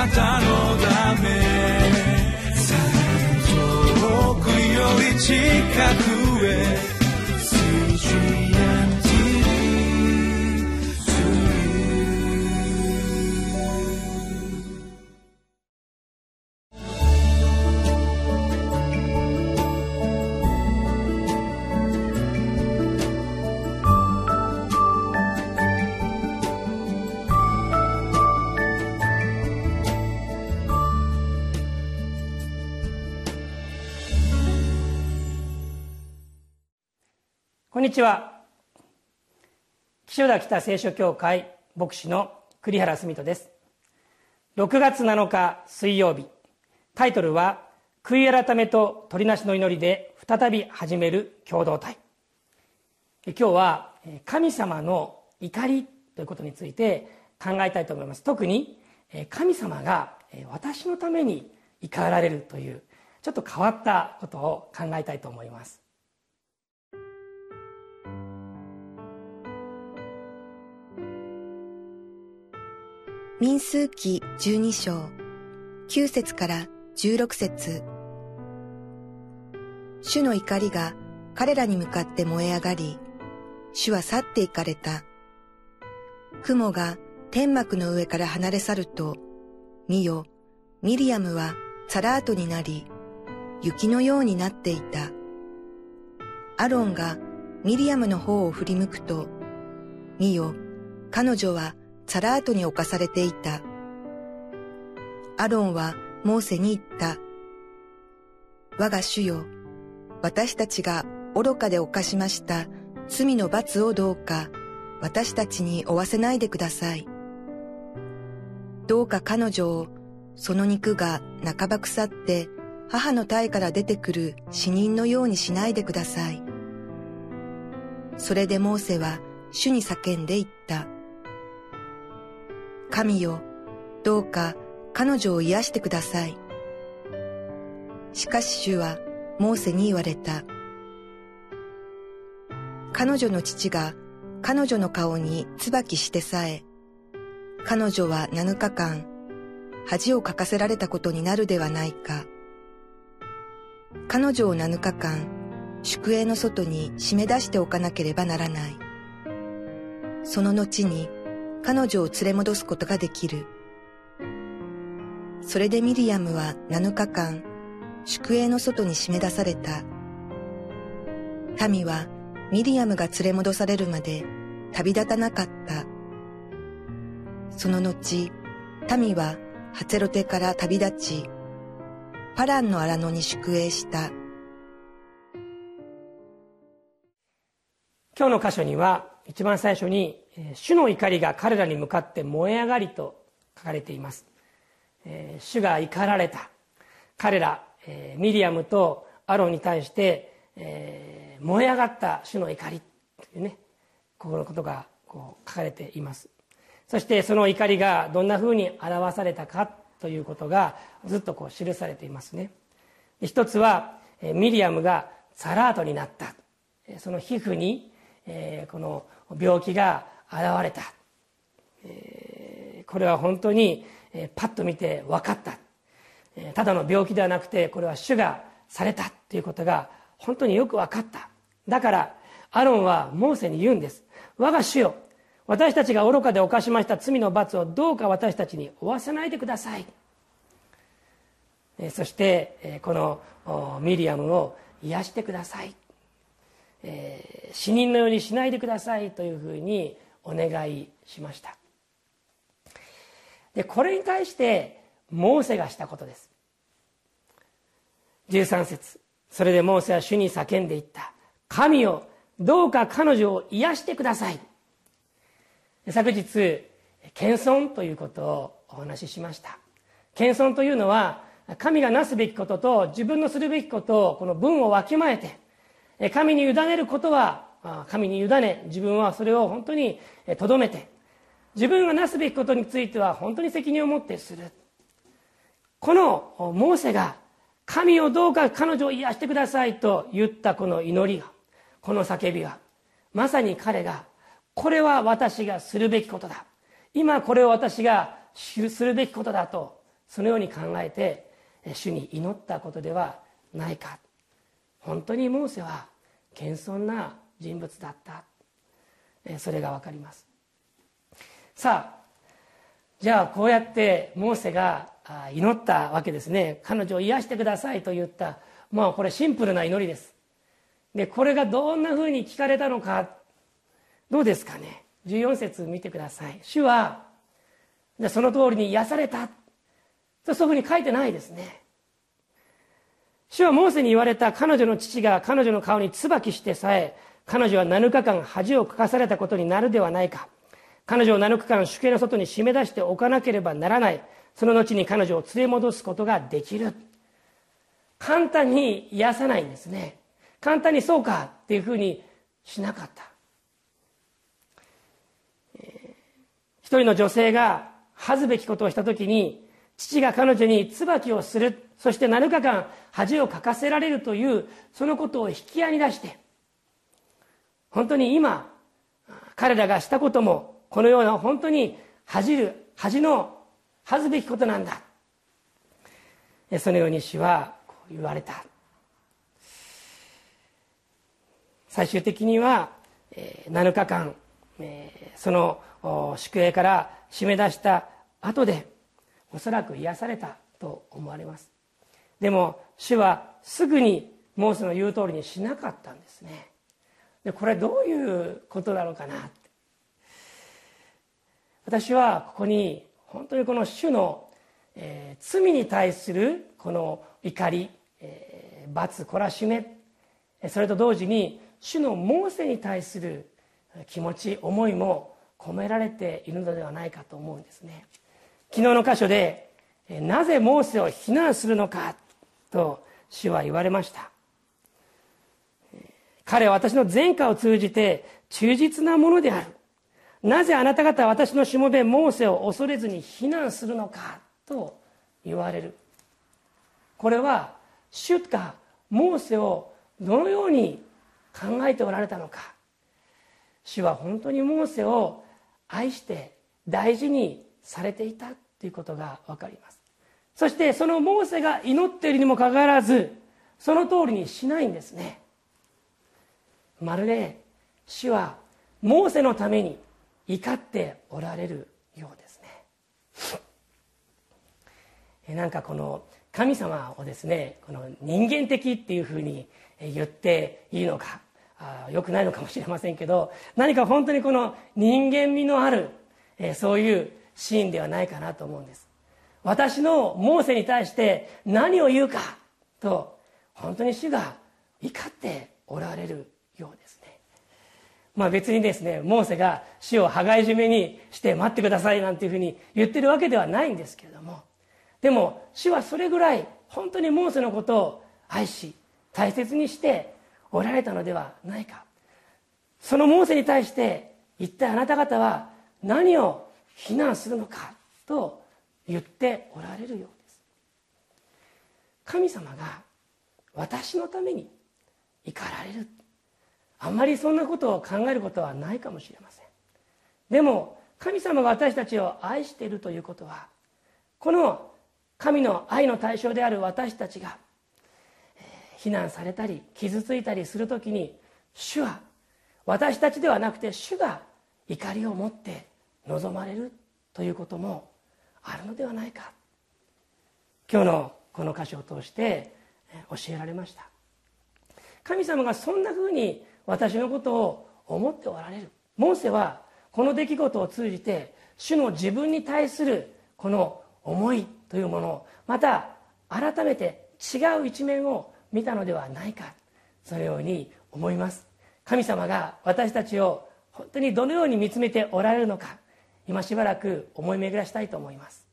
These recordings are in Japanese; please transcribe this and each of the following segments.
なたのため。遠くより近く。こんにちは。岸田北聖書協会牧師の栗原澄人です。6月7日水曜日タイトルは「悔い改めと取りなしの祈りで再び始める共同体」今日は神様の怒りということについて考えたいと思います。特に神様が私のために怒られるというちょっと変わったことを考えたいと思います。民数記12章9節から16節主の怒りが彼らに向かって燃え上がり、主は去って行かれた。雲が天幕の上から離れ去ると、見よ、ミリアムはサラートになり、雪のようになっていた。アロンがミリアムの方を振り向くと、見よ、彼女はサラートに侵されていた。アロンはモーセに言った。我が主よ、私たちが愚かで犯しました罪の罰をどうか私たちに負わせないでください。どうか彼女をその肉が半ば腐って母の体から出てくる死人のようにしないでください。それでモーセは主に叫んで言った。神よ、どうか彼女を癒してください。しかし主はモーセに言われた。彼女の父が彼女の顔に椿してさえ、彼女は7日間恥をかかせられたことになるではないか。彼女を7日間宿営の外に締め出しておかなければならない。その後に彼女を連れ戻すことができる。それでミリアムは7日間、宿営の外に締め出された。民はミリアムが連れ戻されるまで旅立たなかった。その後、民はハツェロテから旅立ち、パランの荒野に宿営した。今日の箇所には一番最初に主の怒りが彼らに向かって燃え上がりと書かれています。主が怒られた。彼らミリアムとアロンに対して燃え上がった主の怒り。というねこのことがこう書かれています。そしてその怒りがどんなふうに表されたかということがずっとこう記されていますね。一つはミリアムがサラートになった。その皮膚にこの病気が現れた、えー、これは本当に、えー、パッと見て分かった、えー、ただの病気ではなくてこれは主がされた。ということが本当によく分かった。だからアロンはモーセに言うんです。我が主よ私たちが愚かで犯しました罪の罰をどうか私たちに負わせないでください。そしてこのミリアムを癒してください、死人のようにしないでくださいというふうにお願いしました。でこれに対してモーセがしたことです。13節。それでモーセは主に叫んでいった。神よどうか彼女を癒してください。昨日謙遜ということをお話ししました。謙遜というのは神がなすべきことと自分のするべきことをこの分をわきまえて神に委ねることは神に委ね自分はそれを本当にとどめて自分がなすべきことについては本当に責任を持ってする。このモーセが神をどうか彼女を癒してくださいと言ったこの祈りがこの叫びがまさに彼がこれは私がするべきことだ。今これを私がするべきことだとそのように考えて主に祈ったことではないか。本当にモーセは謙遜な人物だった。それが分かります。さあじゃあこうやってモーセが祈ったわけですね。彼女を癒してくださいと言った。まあこれシンプルな祈りです。でこれがどんなふうに聞かれたのか。どうですかね。14節見てください。主はその通りに癒された。そういうふうに書いてないですね。主はモーセに言われた彼女の父が彼女の顔に椿してさえ彼女は7日間恥をかかされたことになるではないか。彼女を7日間主刑の外に締め出しておかなければならない。その後に彼女を連れ戻すことができる。簡単に癒さないんですね。簡単にそうかっていうふうにしなかった、一人の女性が恥ずべきことをした時に父が彼女に椿をする。そして7日間恥をかかせられるというそのことを引き合いに出して本当に今彼らがしたこともこのような本当に恥じる恥の恥ずべきことなんだ。そのように主は言われた。最終的には7日間その宿営から締め出した後でおそらく癒されたと思われます。でも主はすぐにモーセの言う通りにしなかったんですね。でこれどういうことなのかな私はここに本当にこの主の、えー、罪に対するこの怒り、えー、罰懲らしめそれと同時に主のモーセに対する気持ち思いも込められているのではないかと思うんですね。昨日の箇所でなぜモーセを非難するのかと主は言われました。彼は私の前科を通じて忠実なものである。なぜあなた方は私のしもべモーセを恐れずに非難するのかと言われる。これは主がモーセをどのように考えておられたのか。主は本当にモーセを愛して大事にされていたということが分かります。そしてそのモーセが祈っているにもかかわらずその通りにしないんですね。まるで主はモーセのために怒っておられるようですね。えなんかこの神様をですねこの人間的っていうふうに言っていいのかあよくないのかもしれませんけど何か本当にこの人間味のある、えそういうシーンではないかなと思うんです。私のモーセに対して何を言うかと本当に主が怒っておられるまあ別にですねモーセが主を羽交い締めにして待ってくださいなんていうふうに言ってるわけではないんですけれどもでも主はそれぐらい本当にモーセのことを愛し大切にしておられたのではないか。そのモーセに対して一体あなた方は何を非難するのかと言っておられるようです。神様が私のために怒られるあまりそんなことを考えることはないかもしれません。でも神様が私たちを愛しているということはこの神の愛の対象である私たちが非難されたり傷ついたりする時に主は私たちではなくて主が怒りを持って望まれるということもあるのではないか。今日のこの箇所を通して教えられました。神様がそんなふうに私のことを思っておられる。モーセはこの出来事を通じて主の自分に対するこの思いというものをまた改めて違う一面を見たのではないか。そのように思います。神様が私たちを本当にどのように見つめておられるのか今しばらく思い巡らしたいと思います。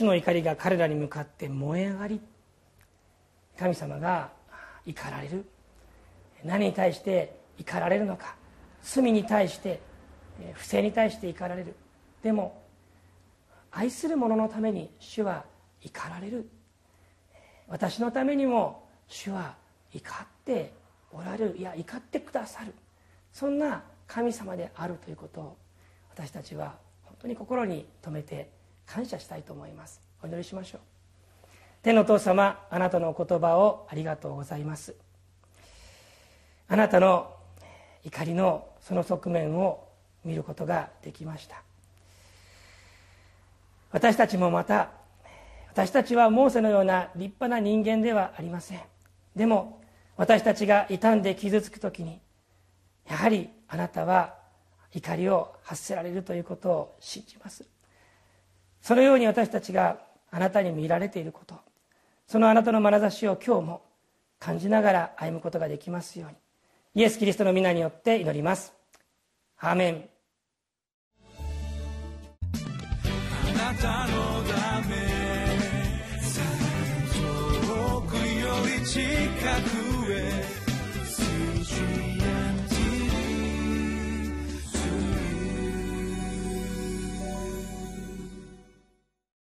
主の怒りが彼らに向かって燃え上がり神様が怒られる。何に対して怒られるのか。罪に対して不正に対して怒られる。でも愛する者のために主は怒られる。私のためにも主は怒っておられる。いや怒ってくださる。そんな神様であるということを私たちは本当に心に留めて感謝したいと思います。お祈りしましょう。天のお父様あなたのお言葉をありがとうございます。あなたの怒りのその側面を見ることができました。私たちもまた私たちはモーセのような立派な人間ではありません。でも私たちが傷んで傷つく時にやはりあなたは怒りを発せられるということを信じます。そのように私たちがあなたに見られていることそのあなたの眼差しを今日も感じながら歩むことができますようにイエス・キリストの皆によって祈ります。アーメン。あなたのため遠くより近く